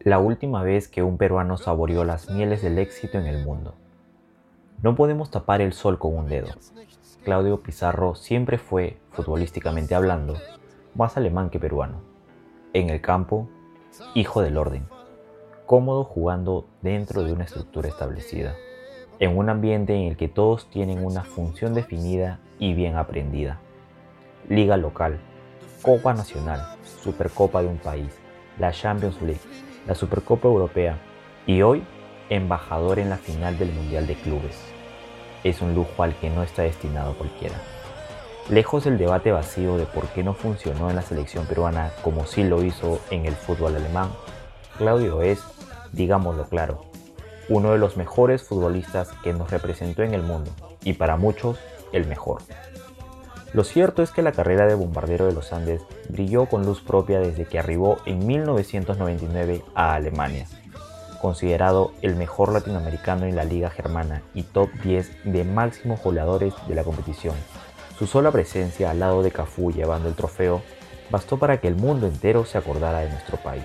La última vez que un peruano saboreó las mieles del éxito en el mundo. No podemos tapar el sol con un dedo. Claudio Pizarro siempre fue, futbolísticamente hablando, más alemán que peruano. En el campo, hijo del orden, cómodo jugando dentro de una estructura establecida, en un ambiente en el que todos tienen una función definida y bien aprendida. Liga local, Copa Nacional, Supercopa de un país, la Champions League, la Supercopa Europea y hoy embajador en la final del Mundial de Clubes es un lujo al que no está destinado cualquiera. Lejos del debate vacío de por qué no funcionó en la selección peruana como sí lo hizo en el fútbol alemán, Claudio es, digámoslo claro, uno de los mejores futbolistas que nos representó en el mundo y para muchos el mejor. Lo cierto es que la carrera de bombardero de los Andes brilló con luz propia desde que arribó en 1999 a Alemania considerado el mejor latinoamericano en la Liga Germana y top 10 de máximos goleadores de la competición. Su sola presencia al lado de Cafú llevando el trofeo bastó para que el mundo entero se acordara de nuestro país.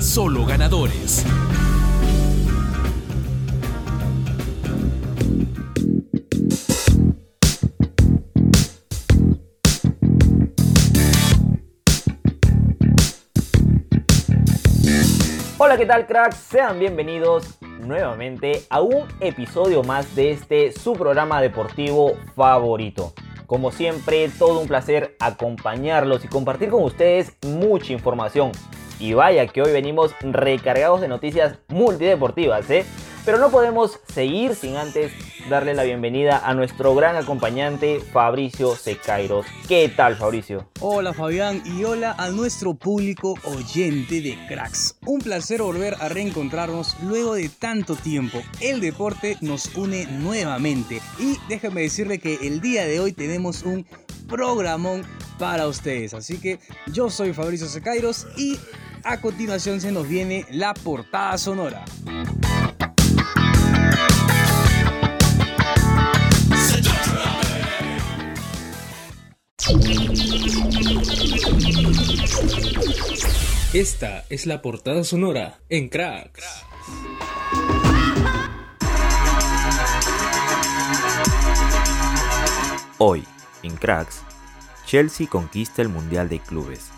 Solo ganadores. Hola, ¿qué tal cracks? Sean bienvenidos nuevamente a un episodio más de este su programa deportivo favorito. Como siempre, todo un placer acompañarlos y compartir con ustedes mucha información. Y vaya que hoy venimos recargados de noticias multideportivas, ¿eh? Pero no podemos seguir sin antes darle la bienvenida a nuestro gran acompañante Fabricio Secairos. ¿Qué tal Fabricio? Hola Fabián y hola a nuestro público oyente de Cracks. Un placer volver a reencontrarnos luego de tanto tiempo. El deporte nos une nuevamente y déjenme decirle que el día de hoy tenemos un programón para ustedes. Así que yo soy Fabricio Secairos y a continuación se nos viene la portada sonora. Esta es la portada sonora en Cracks. Hoy, en Cracks, Chelsea conquista el Mundial de Clubes.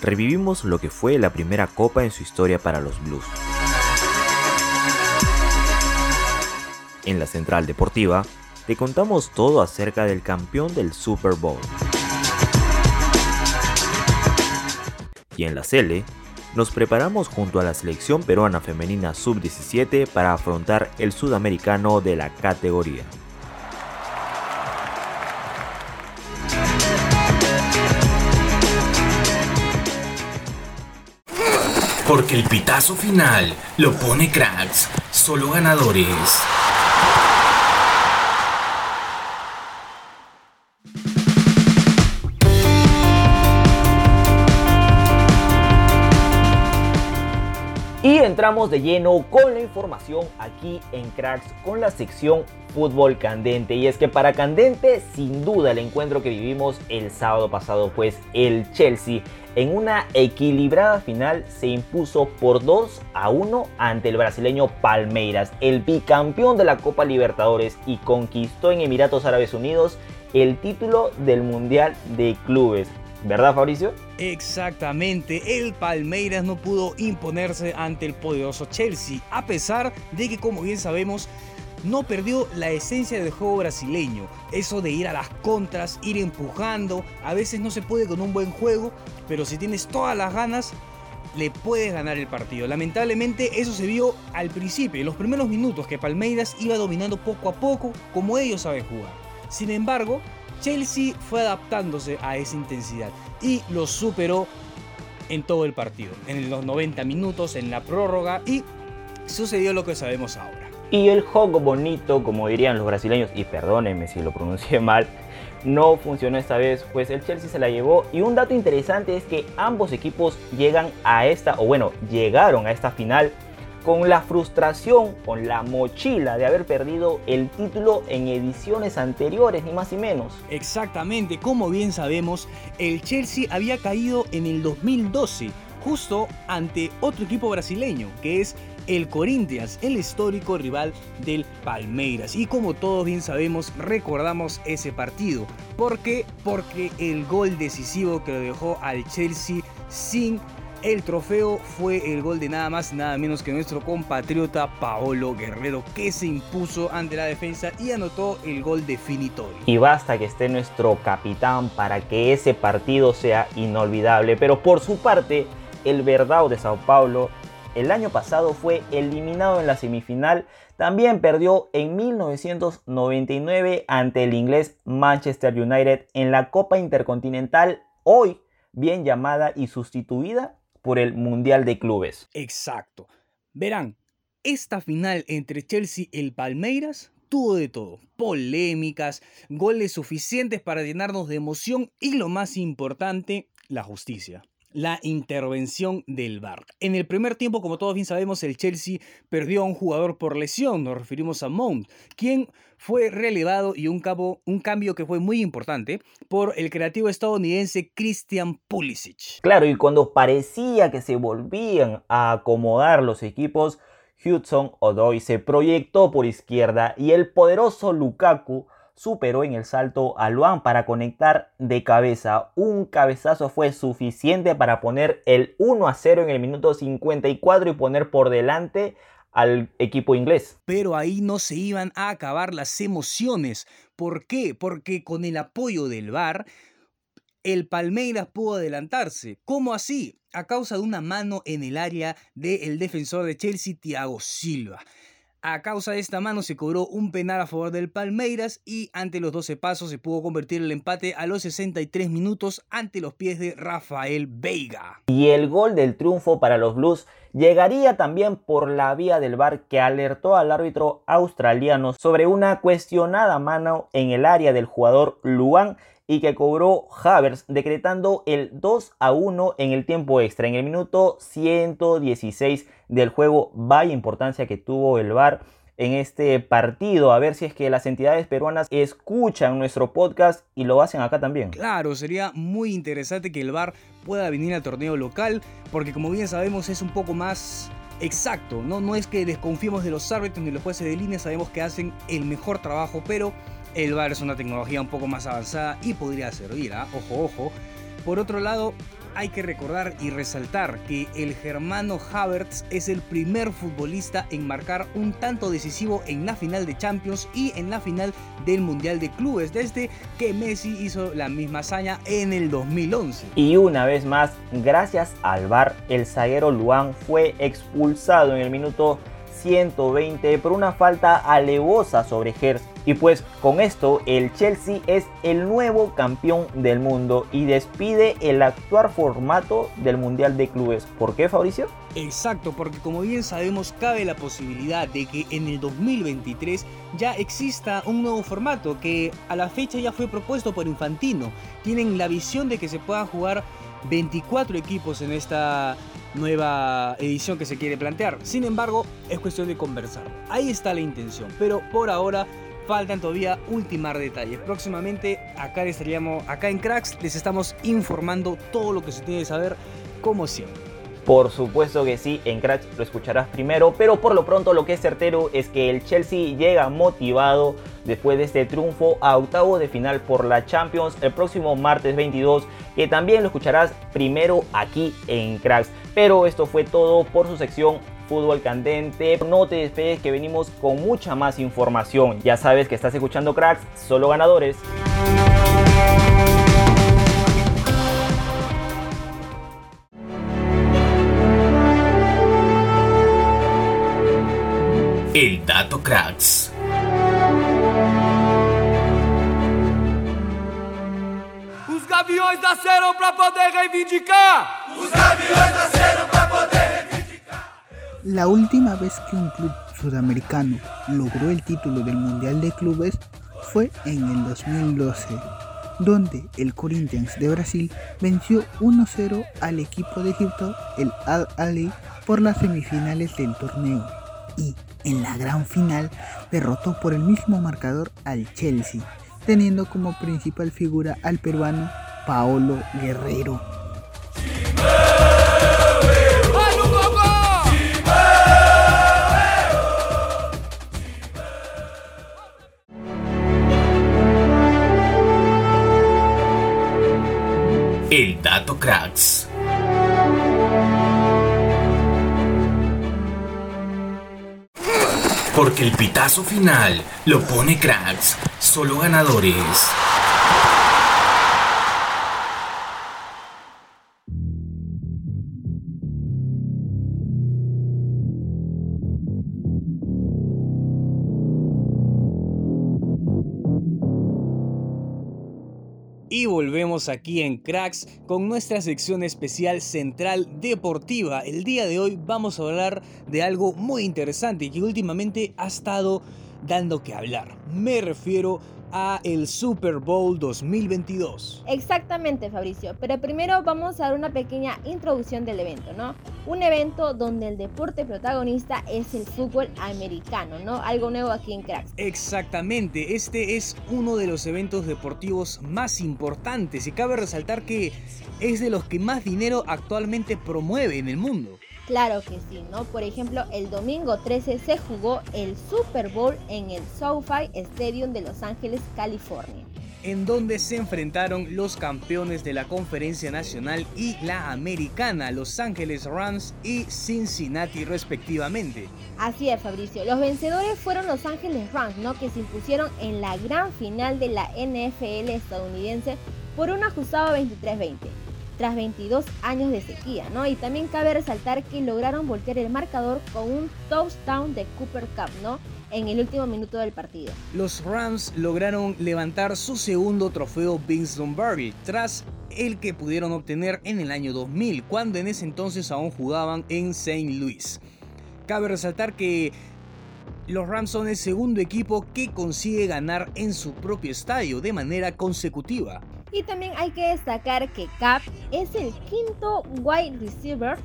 Revivimos lo que fue la primera copa en su historia para los Blues. En la central deportiva, te contamos todo acerca del campeón del Super Bowl. Y en la Cele, nos preparamos junto a la selección peruana femenina sub-17 para afrontar el sudamericano de la categoría. Porque el pitazo final lo pone cracks, solo ganadores. De lleno con la información aquí en Cracks con la sección fútbol candente. Y es que para candente, sin duda, el encuentro que vivimos el sábado pasado, pues el Chelsea en una equilibrada final se impuso por 2 a 1 ante el brasileño Palmeiras, el bicampeón de la Copa Libertadores y conquistó en Emiratos Árabes Unidos el título del Mundial de Clubes. ¿Verdad, Fabricio? Exactamente, el Palmeiras no pudo imponerse ante el poderoso Chelsea, a pesar de que, como bien sabemos, no perdió la esencia del juego brasileño. Eso de ir a las contras, ir empujando, a veces no se puede con un buen juego, pero si tienes todas las ganas, le puedes ganar el partido. Lamentablemente eso se vio al principio, en los primeros minutos que Palmeiras iba dominando poco a poco como ellos saben jugar. Sin embargo, Chelsea fue adaptándose a esa intensidad y lo superó en todo el partido, en los 90 minutos, en la prórroga y sucedió lo que sabemos ahora. Y el juego bonito, como dirían los brasileños, y perdónenme si lo pronuncié mal, no funcionó esta vez, pues el Chelsea se la llevó. Y un dato interesante es que ambos equipos llegan a esta, o bueno, llegaron a esta final con la frustración, con la mochila de haber perdido el título en ediciones anteriores, ni más ni menos. Exactamente, como bien sabemos, el Chelsea había caído en el 2012, justo ante otro equipo brasileño, que es el Corinthians, el histórico rival del Palmeiras. Y como todos bien sabemos, recordamos ese partido. ¿Por qué? Porque el gol decisivo que lo dejó al Chelsea sin el trofeo fue el gol de nada más nada menos que nuestro compatriota Paolo Guerrero que se impuso ante la defensa y anotó el gol definitorio. Y basta que esté nuestro capitán para que ese partido sea inolvidable. Pero por su parte, el Verdao de Sao Paulo el año pasado fue eliminado en la semifinal, también perdió en 1999 ante el inglés Manchester United en la Copa Intercontinental, hoy bien llamada y sustituida por el Mundial de Clubes. Exacto. Verán, esta final entre Chelsea y el Palmeiras tuvo de todo, polémicas, goles suficientes para llenarnos de emoción y lo más importante, la justicia la intervención del VAR. En el primer tiempo, como todos bien sabemos, el Chelsea perdió a un jugador por lesión, nos referimos a Mount, quien fue relevado y un, un cambio que fue muy importante por el creativo estadounidense Christian Pulisic. Claro, y cuando parecía que se volvían a acomodar los equipos, Hudson Odoi se proyectó por izquierda y el poderoso Lukaku superó en el salto a Luan para conectar de cabeza. Un cabezazo fue suficiente para poner el 1 a 0 en el minuto 54 y poner por delante al equipo inglés. Pero ahí no se iban a acabar las emociones. ¿Por qué? Porque con el apoyo del VAR, el Palmeiras pudo adelantarse. ¿Cómo así? A causa de una mano en el área del defensor de Chelsea, Thiago Silva. A causa de esta mano se cobró un penal a favor del Palmeiras y ante los 12 pasos se pudo convertir el empate a los 63 minutos ante los pies de Rafael Veiga. Y el gol del triunfo para los Blues llegaría también por la vía del VAR que alertó al árbitro australiano sobre una cuestionada mano en el área del jugador Luan y que cobró Havers decretando el 2 a 1 en el tiempo extra, en el minuto 116 del juego. Vaya importancia que tuvo el VAR en este partido. A ver si es que las entidades peruanas escuchan nuestro podcast y lo hacen acá también. Claro, sería muy interesante que el VAR pueda venir al torneo local, porque como bien sabemos es un poco más exacto, ¿no? No es que desconfiemos de los árbitros ni los jueces de línea, sabemos que hacen el mejor trabajo, pero el VAR es una tecnología un poco más avanzada y podría servir, ¿ah? ojo, ojo. Por otro lado, hay que recordar y resaltar que el germano Havertz es el primer futbolista en marcar un tanto decisivo en la final de Champions y en la final del Mundial de Clubes, desde que Messi hizo la misma hazaña en el 2011. Y una vez más, gracias al VAR, el zaguero Luan fue expulsado en el minuto 120 por una falta alevosa sobre Gers. Y pues con esto el Chelsea es el nuevo campeón del mundo y despide el actual formato del Mundial de Clubes. ¿Por qué Fabricio? Exacto, porque como bien sabemos cabe la posibilidad de que en el 2023 ya exista un nuevo formato que a la fecha ya fue propuesto por Infantino. Tienen la visión de que se puedan jugar 24 equipos en esta nueva edición que se quiere plantear. Sin embargo, es cuestión de conversar. Ahí está la intención, pero por ahora faltan todavía ultimar detalles. Próximamente acá estaríamos, acá en Cracks les estamos informando todo lo que se tiene que saber como siempre. Por supuesto que sí, en Cracks lo escucharás primero, pero por lo pronto lo que es certero es que el Chelsea llega motivado después de este triunfo a octavo de final por la Champions el próximo martes 22, que también lo escucharás primero aquí en Cracks. Pero esto fue todo por su sección Fútbol Candente. No te despegues que venimos con mucha más información. Ya sabes que estás escuchando Cracks, solo ganadores. El dato cracks. Os gaviões nasceram para poder reivindicar. Os gaviões nasceram para poder reivindicar. La última vez que un club sudamericano logró el título del Mundial de Clubes fue en el 2012, donde el Corinthians de Brasil venció 1-0 al equipo de Egipto, el Al Ali, por las semifinales del torneo y en la gran final derrotó por el mismo marcador al Chelsea, teniendo como principal figura al peruano Paolo Guerrero. El pitazo final lo pone cracks, solo ganadores. Y volvemos aquí en Cracks con nuestra sección especial Central Deportiva. El día de hoy vamos a hablar de algo muy interesante que últimamente ha estado dando que hablar. Me refiero a el Super Bowl 2022. Exactamente, Fabricio. Pero primero vamos a dar una pequeña introducción del evento, ¿no? Un evento donde el deporte protagonista es el fútbol americano, ¿no? Algo nuevo aquí en Cracks. Exactamente, este es uno de los eventos deportivos más importantes y cabe resaltar que es de los que más dinero actualmente promueve en el mundo. Claro que sí, ¿no? Por ejemplo, el domingo 13 se jugó el Super Bowl en el SoFi Stadium de Los Ángeles, California. En donde se enfrentaron los campeones de la Conferencia Nacional y la Americana, Los Ángeles Rams y Cincinnati respectivamente. Así es, Fabricio. Los vencedores fueron Los Ángeles Rams, ¿no? Que se impusieron en la gran final de la NFL estadounidense por un ajustado 23-20 tras 22 años de sequía, ¿no? Y también cabe resaltar que lograron voltear el marcador con un touchdown de Cooper Cup, ¿no? En el último minuto del partido. Los Rams lograron levantar su segundo trofeo Vince Lombardi, tras el que pudieron obtener en el año 2000, cuando en ese entonces aún jugaban en St. Louis. Cabe resaltar que los Rams son el segundo equipo que consigue ganar en su propio estadio de manera consecutiva. Y también hay que destacar que Cap es el quinto wide receiver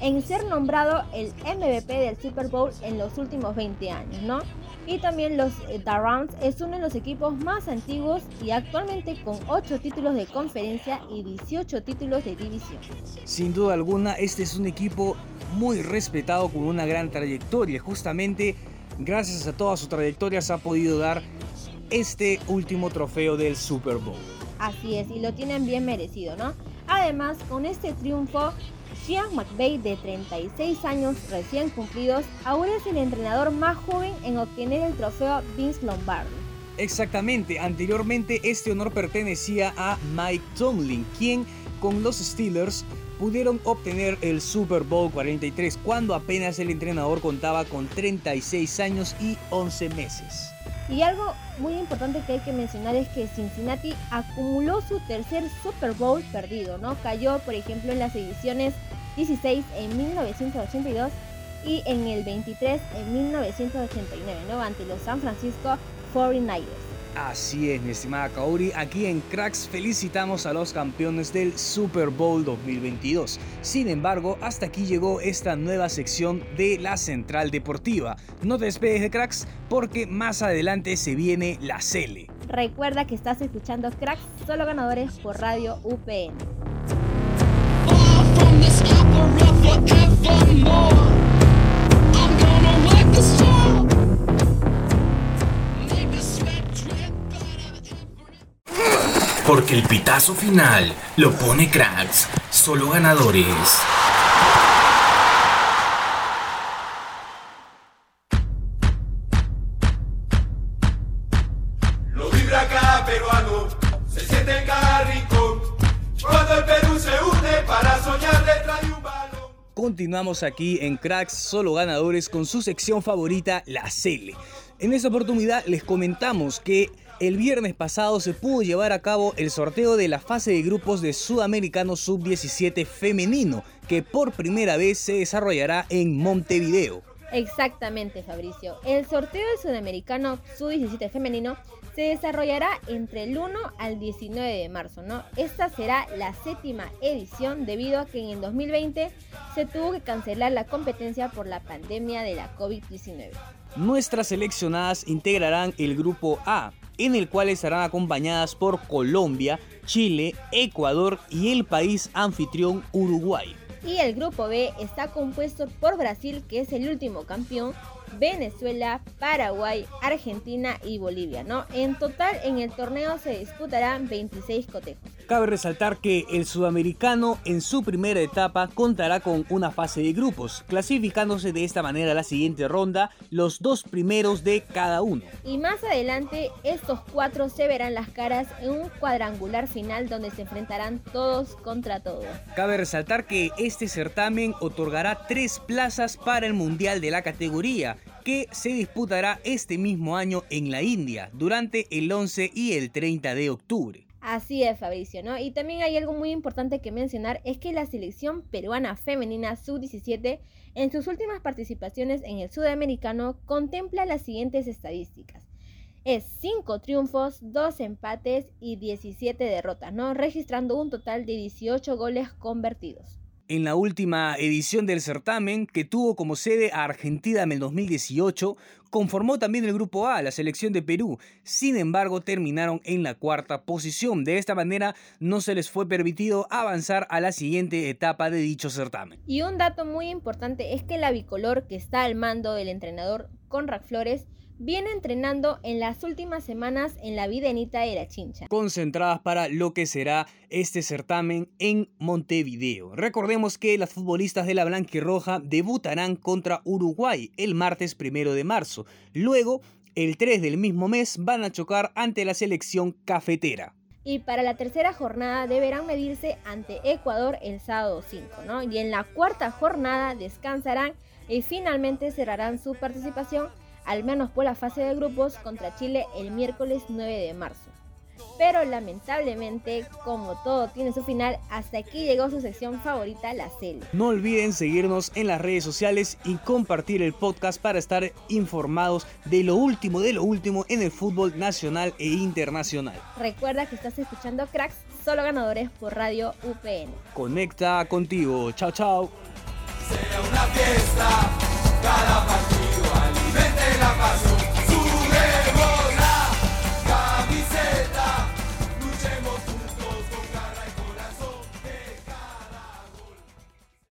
en ser nombrado el MVP del Super Bowl en los últimos 20 años, ¿no? Y también los eh, Rams es uno de los equipos más antiguos y actualmente con 8 títulos de conferencia y 18 títulos de división. Sin duda alguna, este es un equipo muy respetado con una gran trayectoria. Justamente gracias a toda su trayectoria se ha podido dar este último trofeo del Super Bowl. Así es, y lo tienen bien merecido, ¿no? Además, con este triunfo, Sean McVay, de 36 años recién cumplidos, ahora es el entrenador más joven en obtener el trofeo Vince Lombardi. Exactamente, anteriormente este honor pertenecía a Mike Tomlin, quien con los Steelers pudieron obtener el Super Bowl 43 cuando apenas el entrenador contaba con 36 años y 11 meses. Y algo muy importante que hay que mencionar es que Cincinnati acumuló su tercer Super Bowl perdido, ¿no? Cayó, por ejemplo, en las ediciones 16 en 1982 y en el 23 en 1989, ¿no? Ante los San Francisco 49ers. Así es, mi estimada Kaori. Aquí en Cracks felicitamos a los campeones del Super Bowl 2022. Sin embargo, hasta aquí llegó esta nueva sección de la Central Deportiva. No te despedes de Cracks porque más adelante se viene la Cele. Recuerda que estás escuchando Cracks, solo ganadores por Radio UPN. Porque el pitazo final lo pone cracks, solo ganadores. Lo vibra cada peruano, se siente en cada rincón. Cuando el Perú se une para soñar detrás de un balón. continuamos aquí en Cracks Solo Ganadores con su sección favorita, la Cele. En esta oportunidad les comentamos que el viernes pasado se pudo llevar a cabo el sorteo de la fase de grupos de Sudamericano Sub-17 femenino, que por primera vez se desarrollará en Montevideo. Exactamente, Fabricio. El sorteo del Sudamericano Sub-17 femenino se desarrollará entre el 1 al 19 de marzo, ¿no? Esta será la séptima edición debido a que en el 2020 se tuvo que cancelar la competencia por la pandemia de la COVID-19. Nuestras seleccionadas integrarán el grupo A, en el cual estarán acompañadas por Colombia, Chile, Ecuador y el país anfitrión Uruguay. Y el grupo B está compuesto por Brasil, que es el último campeón, Venezuela, Paraguay, Argentina y Bolivia, ¿no? En total en el torneo se disputarán 26 cotejos. Cabe resaltar que el sudamericano en su primera etapa contará con una fase de grupos, clasificándose de esta manera a la siguiente ronda los dos primeros de cada uno. Y más adelante estos cuatro se verán las caras en un cuadrangular final donde se enfrentarán todos contra todos. Cabe resaltar que este certamen otorgará tres plazas para el Mundial de la categoría, que se disputará este mismo año en la India durante el 11 y el 30 de octubre. Así es, Fabricio, ¿no? Y también hay algo muy importante que mencionar, es que la selección peruana femenina sub-17 en sus últimas participaciones en el sudamericano contempla las siguientes estadísticas. Es 5 triunfos, 2 empates y 17 derrotas, ¿no? Registrando un total de 18 goles convertidos en la última edición del certamen, que tuvo como sede a Argentina en el 2018, conformó también el grupo A, la selección de Perú. Sin embargo, terminaron en la cuarta posición. De esta manera, no se les fue permitido avanzar a la siguiente etapa de dicho certamen. Y un dato muy importante es que la bicolor que está al mando del entrenador Conrad Flores viene entrenando en las últimas semanas en la Videnita de la Chincha. Concentradas para lo que será este certamen en Montevideo. Recordemos que las futbolistas de la Blanquirroja debutarán contra Uruguay el martes primero de marzo. Luego, el 3 del mismo mes, van a chocar ante la selección cafetera. Y para la tercera jornada deberán medirse ante Ecuador el sábado 5, ¿no? Y en la cuarta jornada descansarán y finalmente cerrarán su participación al menos por la fase de grupos contra Chile el miércoles 9 de marzo. Pero lamentablemente, como todo tiene su final, hasta aquí llegó su sección favorita, la CEL. No olviden seguirnos en las redes sociales y compartir el podcast para estar informados de lo último de lo último en el fútbol nacional e internacional. Recuerda que estás escuchando Cracks, solo ganadores por Radio UPN. Conecta contigo. Chao, chao. una fiesta.